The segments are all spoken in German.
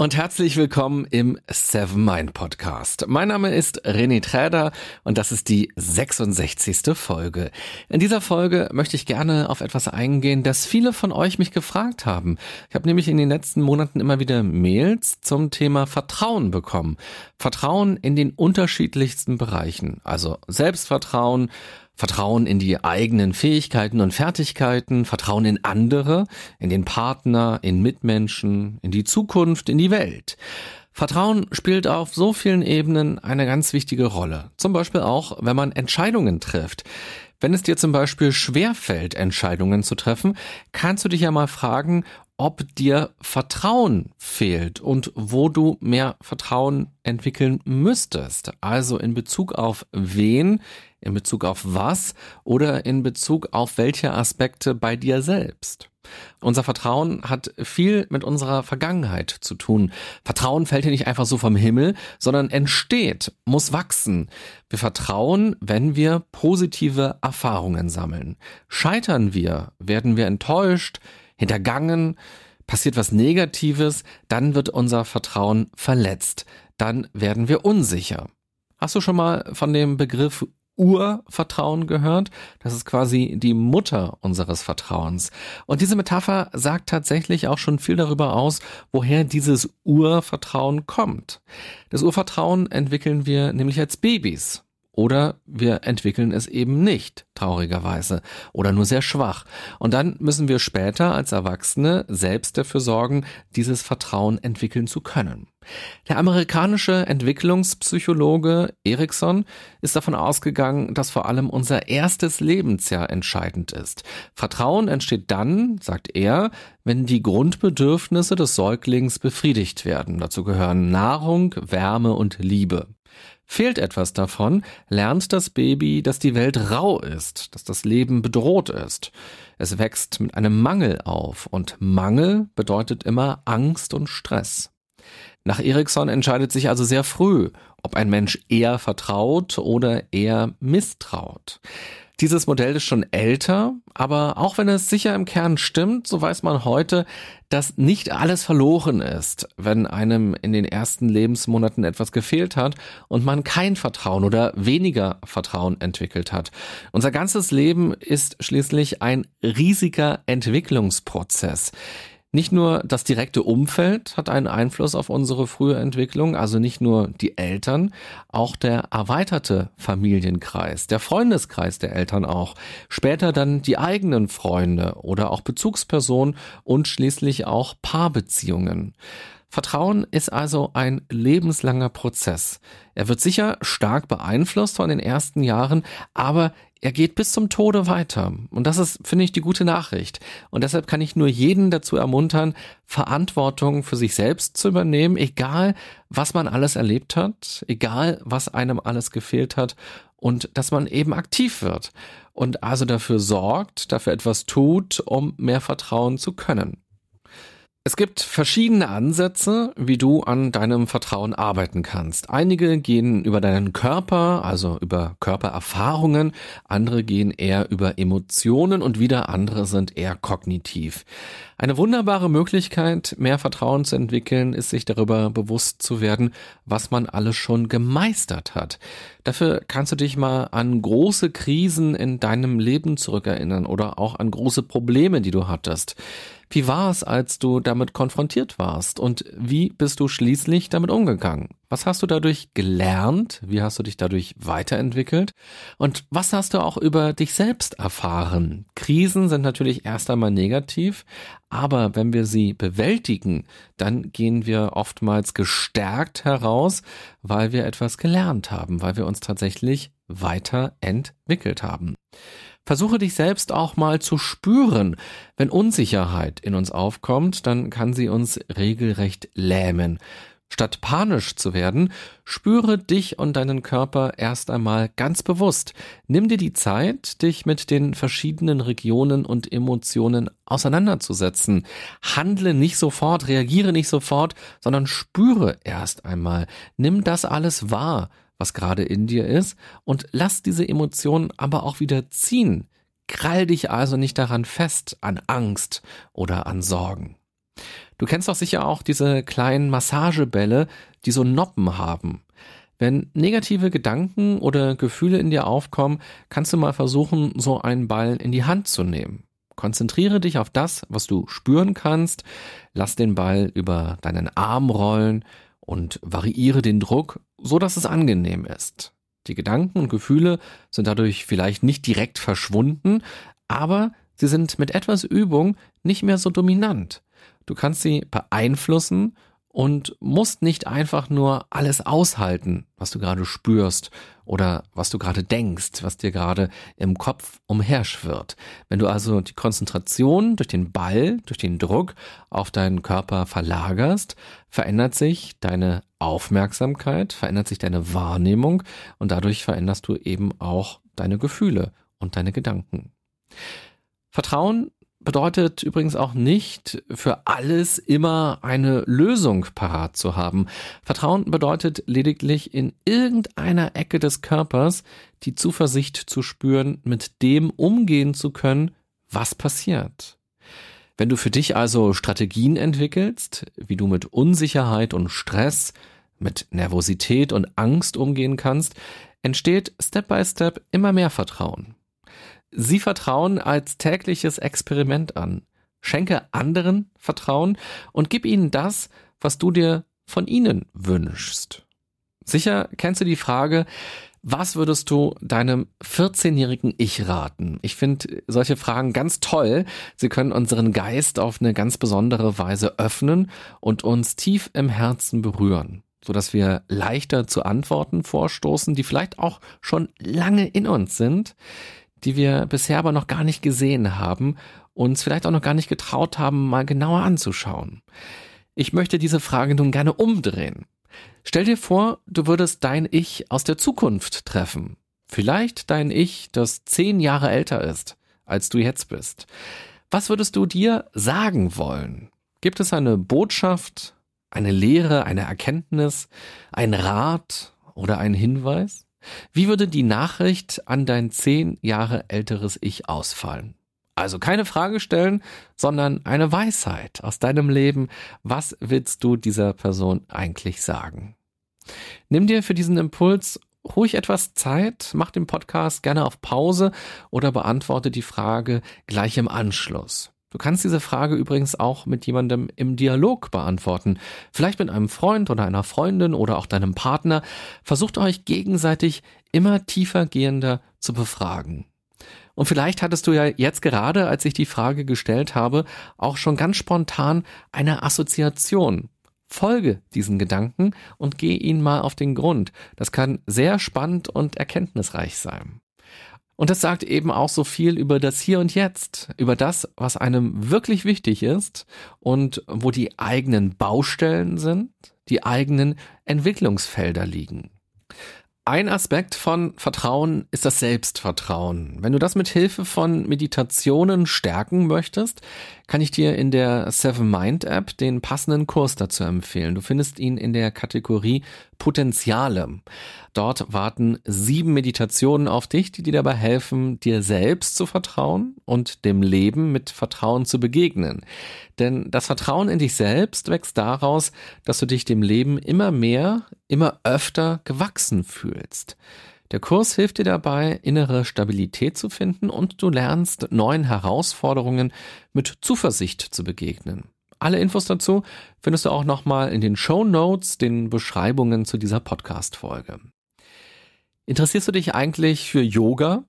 und herzlich willkommen im Seven Mind Podcast. Mein Name ist René Träder und das ist die 66. Folge. In dieser Folge möchte ich gerne auf etwas eingehen, das viele von euch mich gefragt haben. Ich habe nämlich in den letzten Monaten immer wieder Mails zum Thema Vertrauen bekommen. Vertrauen in den unterschiedlichsten Bereichen, also Selbstvertrauen, Vertrauen in die eigenen Fähigkeiten und Fertigkeiten, Vertrauen in andere, in den Partner, in Mitmenschen, in die Zukunft, in die Welt. Vertrauen spielt auf so vielen Ebenen eine ganz wichtige Rolle. Zum Beispiel auch, wenn man Entscheidungen trifft. Wenn es dir zum Beispiel schwerfällt, Entscheidungen zu treffen, kannst du dich ja mal fragen, ob dir Vertrauen fehlt und wo du mehr Vertrauen entwickeln müsstest. Also in Bezug auf wen, in Bezug auf was oder in Bezug auf welche Aspekte bei dir selbst. Unser Vertrauen hat viel mit unserer Vergangenheit zu tun. Vertrauen fällt hier nicht einfach so vom Himmel, sondern entsteht, muss wachsen. Wir vertrauen, wenn wir positive Erfahrungen sammeln. Scheitern wir, werden wir enttäuscht, hintergangen, passiert was Negatives, dann wird unser Vertrauen verletzt, dann werden wir unsicher. Hast du schon mal von dem Begriff Urvertrauen gehört? Das ist quasi die Mutter unseres Vertrauens. Und diese Metapher sagt tatsächlich auch schon viel darüber aus, woher dieses Urvertrauen kommt. Das Urvertrauen entwickeln wir nämlich als Babys. Oder wir entwickeln es eben nicht, traurigerweise, oder nur sehr schwach. Und dann müssen wir später als Erwachsene selbst dafür sorgen, dieses Vertrauen entwickeln zu können. Der amerikanische Entwicklungspsychologe Erikson ist davon ausgegangen, dass vor allem unser erstes Lebensjahr entscheidend ist. Vertrauen entsteht dann, sagt er, wenn die Grundbedürfnisse des Säuglings befriedigt werden. Dazu gehören Nahrung, Wärme und Liebe. Fehlt etwas davon, lernt das Baby, dass die Welt rau ist, dass das Leben bedroht ist. Es wächst mit einem Mangel auf und Mangel bedeutet immer Angst und Stress. Nach Erikson entscheidet sich also sehr früh, ob ein Mensch eher vertraut oder eher misstraut. Dieses Modell ist schon älter, aber auch wenn es sicher im Kern stimmt, so weiß man heute, dass nicht alles verloren ist, wenn einem in den ersten Lebensmonaten etwas gefehlt hat und man kein Vertrauen oder weniger Vertrauen entwickelt hat. Unser ganzes Leben ist schließlich ein riesiger Entwicklungsprozess. Nicht nur das direkte Umfeld hat einen Einfluss auf unsere frühe Entwicklung, also nicht nur die Eltern, auch der erweiterte Familienkreis, der Freundeskreis der Eltern auch, später dann die eigenen Freunde oder auch Bezugspersonen und schließlich auch Paarbeziehungen. Vertrauen ist also ein lebenslanger Prozess. Er wird sicher stark beeinflusst von den ersten Jahren, aber er geht bis zum Tode weiter. Und das ist, finde ich, die gute Nachricht. Und deshalb kann ich nur jeden dazu ermuntern, Verantwortung für sich selbst zu übernehmen, egal was man alles erlebt hat, egal was einem alles gefehlt hat und dass man eben aktiv wird und also dafür sorgt, dafür etwas tut, um mehr vertrauen zu können. Es gibt verschiedene Ansätze, wie du an deinem Vertrauen arbeiten kannst. Einige gehen über deinen Körper, also über Körpererfahrungen, andere gehen eher über Emotionen und wieder andere sind eher kognitiv. Eine wunderbare Möglichkeit, mehr Vertrauen zu entwickeln, ist sich darüber bewusst zu werden, was man alles schon gemeistert hat. Dafür kannst du dich mal an große Krisen in deinem Leben zurückerinnern oder auch an große Probleme, die du hattest. Wie war es, als du damit konfrontiert warst und wie bist du schließlich damit umgegangen? Was hast du dadurch gelernt? Wie hast du dich dadurch weiterentwickelt? Und was hast du auch über dich selbst erfahren? Krisen sind natürlich erst einmal negativ, aber wenn wir sie bewältigen, dann gehen wir oftmals gestärkt heraus, weil wir etwas gelernt haben, weil wir uns tatsächlich weiterentwickelt haben. Versuche dich selbst auch mal zu spüren. Wenn Unsicherheit in uns aufkommt, dann kann sie uns regelrecht lähmen. Statt panisch zu werden, spüre dich und deinen Körper erst einmal ganz bewusst. Nimm dir die Zeit, dich mit den verschiedenen Regionen und Emotionen auseinanderzusetzen. Handle nicht sofort, reagiere nicht sofort, sondern spüre erst einmal. Nimm das alles wahr, was gerade in dir ist und lass diese Emotionen aber auch wieder ziehen. Krall dich also nicht daran fest, an Angst oder an Sorgen. Du kennst doch sicher auch diese kleinen Massagebälle, die so Noppen haben. Wenn negative Gedanken oder Gefühle in dir aufkommen, kannst du mal versuchen, so einen Ball in die Hand zu nehmen. Konzentriere dich auf das, was du spüren kannst. Lass den Ball über deinen Arm rollen und variiere den Druck, so dass es angenehm ist. Die Gedanken und Gefühle sind dadurch vielleicht nicht direkt verschwunden, aber sie sind mit etwas Übung nicht mehr so dominant. Du kannst sie beeinflussen und musst nicht einfach nur alles aushalten, was du gerade spürst oder was du gerade denkst, was dir gerade im Kopf umherschwirrt. Wenn du also die Konzentration durch den Ball, durch den Druck auf deinen Körper verlagerst, verändert sich deine Aufmerksamkeit, verändert sich deine Wahrnehmung und dadurch veränderst du eben auch deine Gefühle und deine Gedanken. Vertrauen bedeutet übrigens auch nicht, für alles immer eine Lösung parat zu haben. Vertrauen bedeutet lediglich in irgendeiner Ecke des Körpers die Zuversicht zu spüren, mit dem umgehen zu können, was passiert. Wenn du für dich also Strategien entwickelst, wie du mit Unsicherheit und Stress, mit Nervosität und Angst umgehen kannst, entsteht Step by Step immer mehr Vertrauen. Sie Vertrauen als tägliches Experiment an. Schenke anderen Vertrauen und gib ihnen das, was du dir von ihnen wünschst. Sicher kennst du die Frage, was würdest du deinem 14-jährigen Ich raten? Ich finde solche Fragen ganz toll. Sie können unseren Geist auf eine ganz besondere Weise öffnen und uns tief im Herzen berühren, sodass wir leichter zu Antworten vorstoßen, die vielleicht auch schon lange in uns sind, die wir bisher aber noch gar nicht gesehen haben, uns vielleicht auch noch gar nicht getraut haben, mal genauer anzuschauen. Ich möchte diese Frage nun gerne umdrehen. Stell dir vor, du würdest dein Ich aus der Zukunft treffen. Vielleicht dein Ich, das zehn Jahre älter ist, als du jetzt bist. Was würdest du dir sagen wollen? Gibt es eine Botschaft, eine Lehre, eine Erkenntnis, ein Rat oder einen Hinweis? Wie würde die Nachricht an dein zehn Jahre älteres Ich ausfallen? Also keine Frage stellen, sondern eine Weisheit aus deinem Leben. Was willst du dieser Person eigentlich sagen? Nimm dir für diesen Impuls ruhig etwas Zeit, mach den Podcast gerne auf Pause oder beantworte die Frage gleich im Anschluss. Du kannst diese Frage übrigens auch mit jemandem im Dialog beantworten. Vielleicht mit einem Freund oder einer Freundin oder auch deinem Partner. Versucht euch gegenseitig immer tiefer gehender zu befragen. Und vielleicht hattest du ja jetzt gerade, als ich die Frage gestellt habe, auch schon ganz spontan eine Assoziation. Folge diesen Gedanken und geh ihnen mal auf den Grund. Das kann sehr spannend und erkenntnisreich sein. Und das sagt eben auch so viel über das Hier und Jetzt, über das, was einem wirklich wichtig ist und wo die eigenen Baustellen sind, die eigenen Entwicklungsfelder liegen. Ein Aspekt von Vertrauen ist das Selbstvertrauen. Wenn du das mit Hilfe von Meditationen stärken möchtest, kann ich dir in der Seven Mind App den passenden Kurs dazu empfehlen. Du findest ihn in der Kategorie Potenziale. Dort warten sieben Meditationen auf dich, die dir dabei helfen, dir selbst zu vertrauen und dem Leben mit Vertrauen zu begegnen. Denn das Vertrauen in dich selbst wächst daraus, dass du dich dem Leben immer mehr, immer öfter gewachsen fühlst. Der Kurs hilft dir dabei, innere Stabilität zu finden und du lernst neuen Herausforderungen mit Zuversicht zu begegnen. Alle Infos dazu findest du auch nochmal in den Show Notes, den Beschreibungen zu dieser Podcast-Folge. Interessierst du dich eigentlich für Yoga?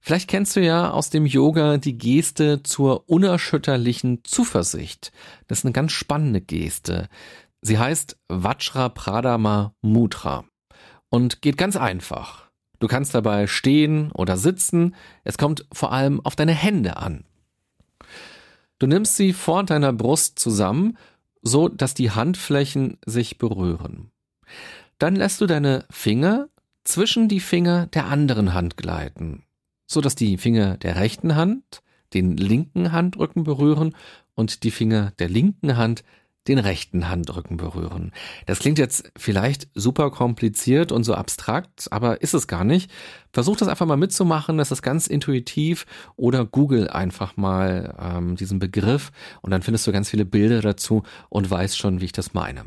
Vielleicht kennst du ja aus dem Yoga die Geste zur unerschütterlichen Zuversicht. Das ist eine ganz spannende Geste. Sie heißt Vajra Pradama Mudra und geht ganz einfach. Du kannst dabei stehen oder sitzen. Es kommt vor allem auf deine Hände an. Du nimmst sie vor deiner Brust zusammen, so dass die Handflächen sich berühren. Dann lässt du deine Finger zwischen die Finger der anderen Hand gleiten, so dass die Finger der rechten Hand den linken Handrücken berühren und die Finger der linken Hand den rechten Handrücken berühren. Das klingt jetzt vielleicht super kompliziert und so abstrakt, aber ist es gar nicht. Versuch das einfach mal mitzumachen, das ist ganz intuitiv oder google einfach mal ähm, diesen Begriff und dann findest du ganz viele Bilder dazu und weißt schon, wie ich das meine.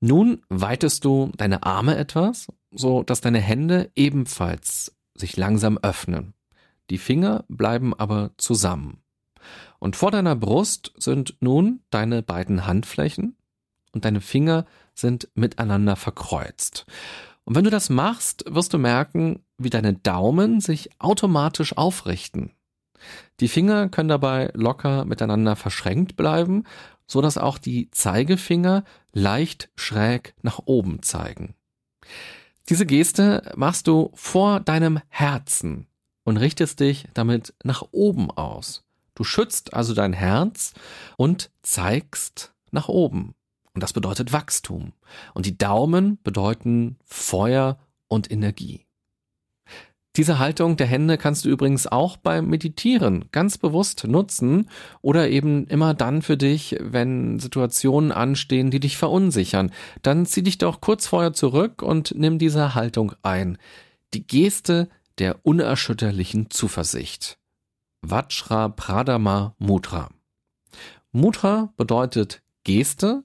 Nun weitest du deine Arme etwas, so dass deine Hände ebenfalls sich langsam öffnen. Die Finger bleiben aber zusammen. Und vor deiner Brust sind nun deine beiden Handflächen und deine Finger sind miteinander verkreuzt. Und wenn du das machst, wirst du merken, wie deine Daumen sich automatisch aufrichten. Die Finger können dabei locker miteinander verschränkt bleiben, so dass auch die Zeigefinger leicht schräg nach oben zeigen. Diese Geste machst du vor deinem Herzen und richtest dich damit nach oben aus. Du schützt also dein Herz und zeigst nach oben. Und das bedeutet Wachstum. Und die Daumen bedeuten Feuer und Energie. Diese Haltung der Hände kannst du übrigens auch beim Meditieren ganz bewusst nutzen oder eben immer dann für dich, wenn Situationen anstehen, die dich verunsichern. Dann zieh dich doch kurz vorher zurück und nimm diese Haltung ein. Die Geste der unerschütterlichen Zuversicht. Vajra Pradama Mudra. Mudra bedeutet Geste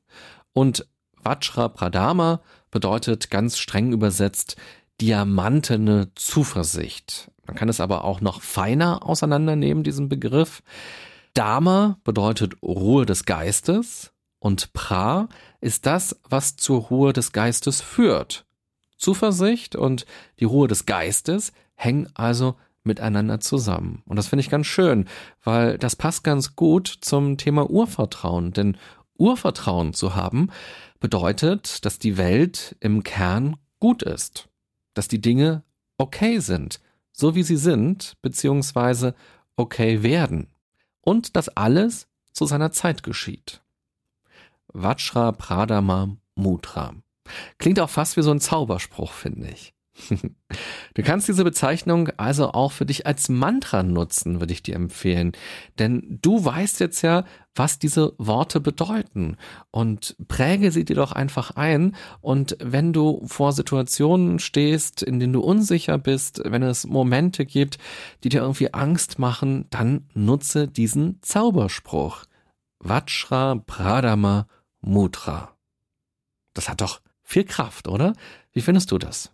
und Vajra Pradama bedeutet ganz streng übersetzt diamantene Zuversicht. Man kann es aber auch noch feiner auseinandernehmen, diesen Begriff. Dama bedeutet Ruhe des Geistes und Pra ist das, was zur Ruhe des Geistes führt. Zuversicht und die Ruhe des Geistes hängen also miteinander zusammen. Und das finde ich ganz schön, weil das passt ganz gut zum Thema Urvertrauen. Denn Urvertrauen zu haben bedeutet, dass die Welt im Kern gut ist, dass die Dinge okay sind, so wie sie sind, beziehungsweise okay werden. Und dass alles zu seiner Zeit geschieht. Vajra Pradama Mudra. Klingt auch fast wie so ein Zauberspruch, finde ich. Du kannst diese Bezeichnung also auch für dich als Mantra nutzen, würde ich dir empfehlen. Denn du weißt jetzt ja, was diese Worte bedeuten. Und präge sie dir doch einfach ein. Und wenn du vor Situationen stehst, in denen du unsicher bist, wenn es Momente gibt, die dir irgendwie Angst machen, dann nutze diesen Zauberspruch. Vajra Pradama Mudra. Das hat doch viel Kraft, oder? Wie findest du das?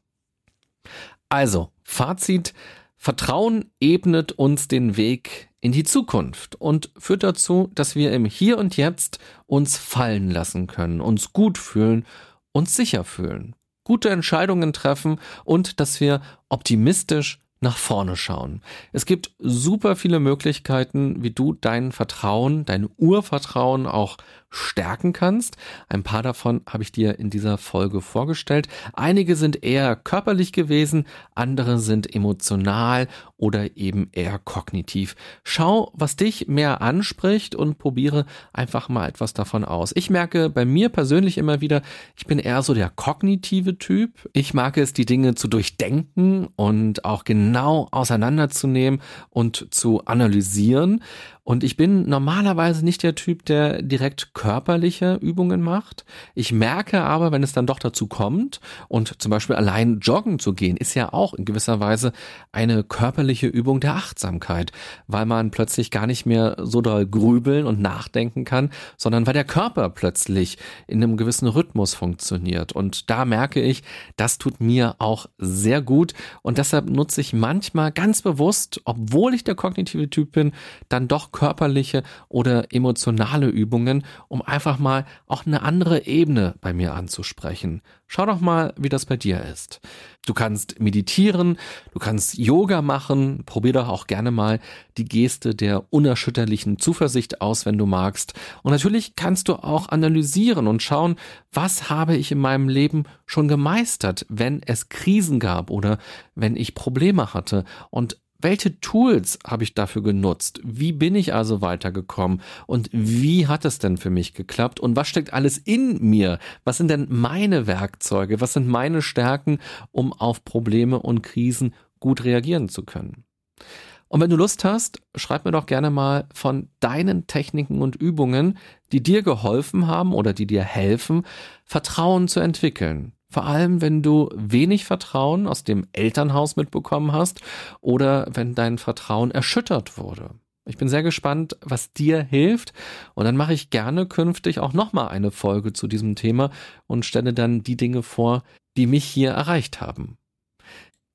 Also, Fazit. Vertrauen ebnet uns den Weg in die Zukunft und führt dazu, dass wir im Hier und Jetzt uns fallen lassen können, uns gut fühlen, uns sicher fühlen, gute Entscheidungen treffen und dass wir optimistisch nach vorne schauen. Es gibt super viele Möglichkeiten, wie du dein Vertrauen, dein Urvertrauen auch stärken kannst. Ein paar davon habe ich dir in dieser Folge vorgestellt. Einige sind eher körperlich gewesen, andere sind emotional oder eben eher kognitiv. Schau, was dich mehr anspricht und probiere einfach mal etwas davon aus. Ich merke bei mir persönlich immer wieder, ich bin eher so der kognitive Typ. Ich mag es, die Dinge zu durchdenken und auch genau auseinanderzunehmen und zu analysieren. Und ich bin normalerweise nicht der Typ, der direkt körperliche Übungen macht. Ich merke aber, wenn es dann doch dazu kommt und zum Beispiel allein joggen zu gehen, ist ja auch in gewisser Weise eine körperliche Übung der Achtsamkeit, weil man plötzlich gar nicht mehr so doll grübeln und nachdenken kann, sondern weil der Körper plötzlich in einem gewissen Rhythmus funktioniert. Und da merke ich, das tut mir auch sehr gut und deshalb nutze ich manchmal ganz bewusst, obwohl ich der kognitive Typ bin, dann doch körperliche oder emotionale Übungen, um einfach mal auch eine andere Ebene bei mir anzusprechen. Schau doch mal, wie das bei dir ist. Du kannst meditieren, du kannst Yoga machen, probier doch auch gerne mal die Geste der unerschütterlichen Zuversicht aus, wenn du magst. Und natürlich kannst du auch analysieren und schauen, was habe ich in meinem Leben schon gemeistert, wenn es Krisen gab oder wenn ich Probleme hatte und welche Tools habe ich dafür genutzt? Wie bin ich also weitergekommen? Und wie hat es denn für mich geklappt? Und was steckt alles in mir? Was sind denn meine Werkzeuge? Was sind meine Stärken, um auf Probleme und Krisen gut reagieren zu können? Und wenn du Lust hast, schreib mir doch gerne mal von deinen Techniken und Übungen, die dir geholfen haben oder die dir helfen, Vertrauen zu entwickeln. Vor allem, wenn du wenig Vertrauen aus dem Elternhaus mitbekommen hast oder wenn dein Vertrauen erschüttert wurde. Ich bin sehr gespannt, was dir hilft. Und dann mache ich gerne künftig auch nochmal eine Folge zu diesem Thema und stelle dann die Dinge vor, die mich hier erreicht haben.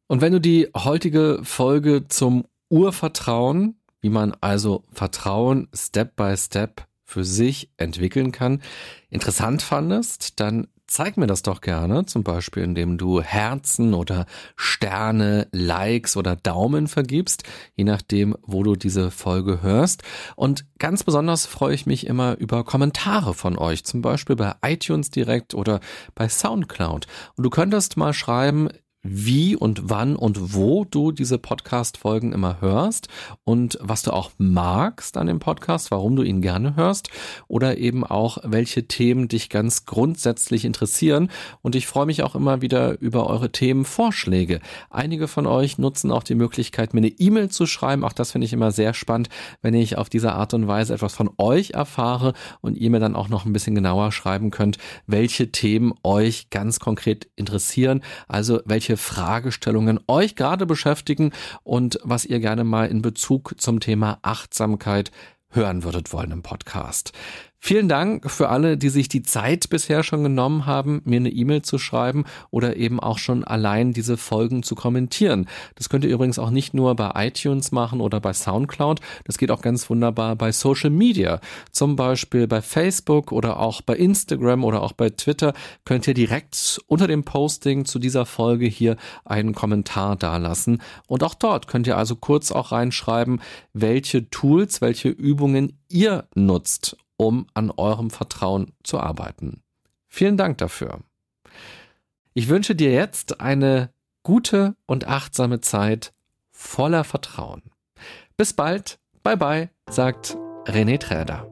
Und wenn du die heutige Folge zum Urvertrauen, wie man also Vertrauen Step by Step für sich entwickeln kann, interessant fandest, dann zeig mir das doch gerne, zum Beispiel indem du Herzen oder Sterne, Likes oder Daumen vergibst, je nachdem, wo du diese Folge hörst. Und ganz besonders freue ich mich immer über Kommentare von euch, zum Beispiel bei iTunes direkt oder bei SoundCloud. Und du könntest mal schreiben, wie und wann und wo du diese Podcast-Folgen immer hörst und was du auch magst an dem Podcast, warum du ihn gerne hörst oder eben auch welche Themen dich ganz grundsätzlich interessieren. Und ich freue mich auch immer wieder über eure Themenvorschläge. Einige von euch nutzen auch die Möglichkeit, mir eine E-Mail zu schreiben. Auch das finde ich immer sehr spannend, wenn ich auf diese Art und Weise etwas von euch erfahre und ihr mir dann auch noch ein bisschen genauer schreiben könnt, welche Themen euch ganz konkret interessieren. Also welche welche Fragestellungen euch gerade beschäftigen und was ihr gerne mal in Bezug zum Thema Achtsamkeit hören würdet wollen im Podcast. Vielen Dank für alle, die sich die Zeit bisher schon genommen haben, mir eine E-Mail zu schreiben oder eben auch schon allein diese Folgen zu kommentieren. Das könnt ihr übrigens auch nicht nur bei iTunes machen oder bei SoundCloud. Das geht auch ganz wunderbar bei Social Media. Zum Beispiel bei Facebook oder auch bei Instagram oder auch bei Twitter könnt ihr direkt unter dem Posting zu dieser Folge hier einen Kommentar dalassen. Und auch dort könnt ihr also kurz auch reinschreiben, welche Tools, welche Übungen ihr nutzt, um an eurem Vertrauen zu arbeiten. Vielen Dank dafür. Ich wünsche dir jetzt eine gute und achtsame Zeit voller Vertrauen. Bis bald, bye bye, sagt René Träder.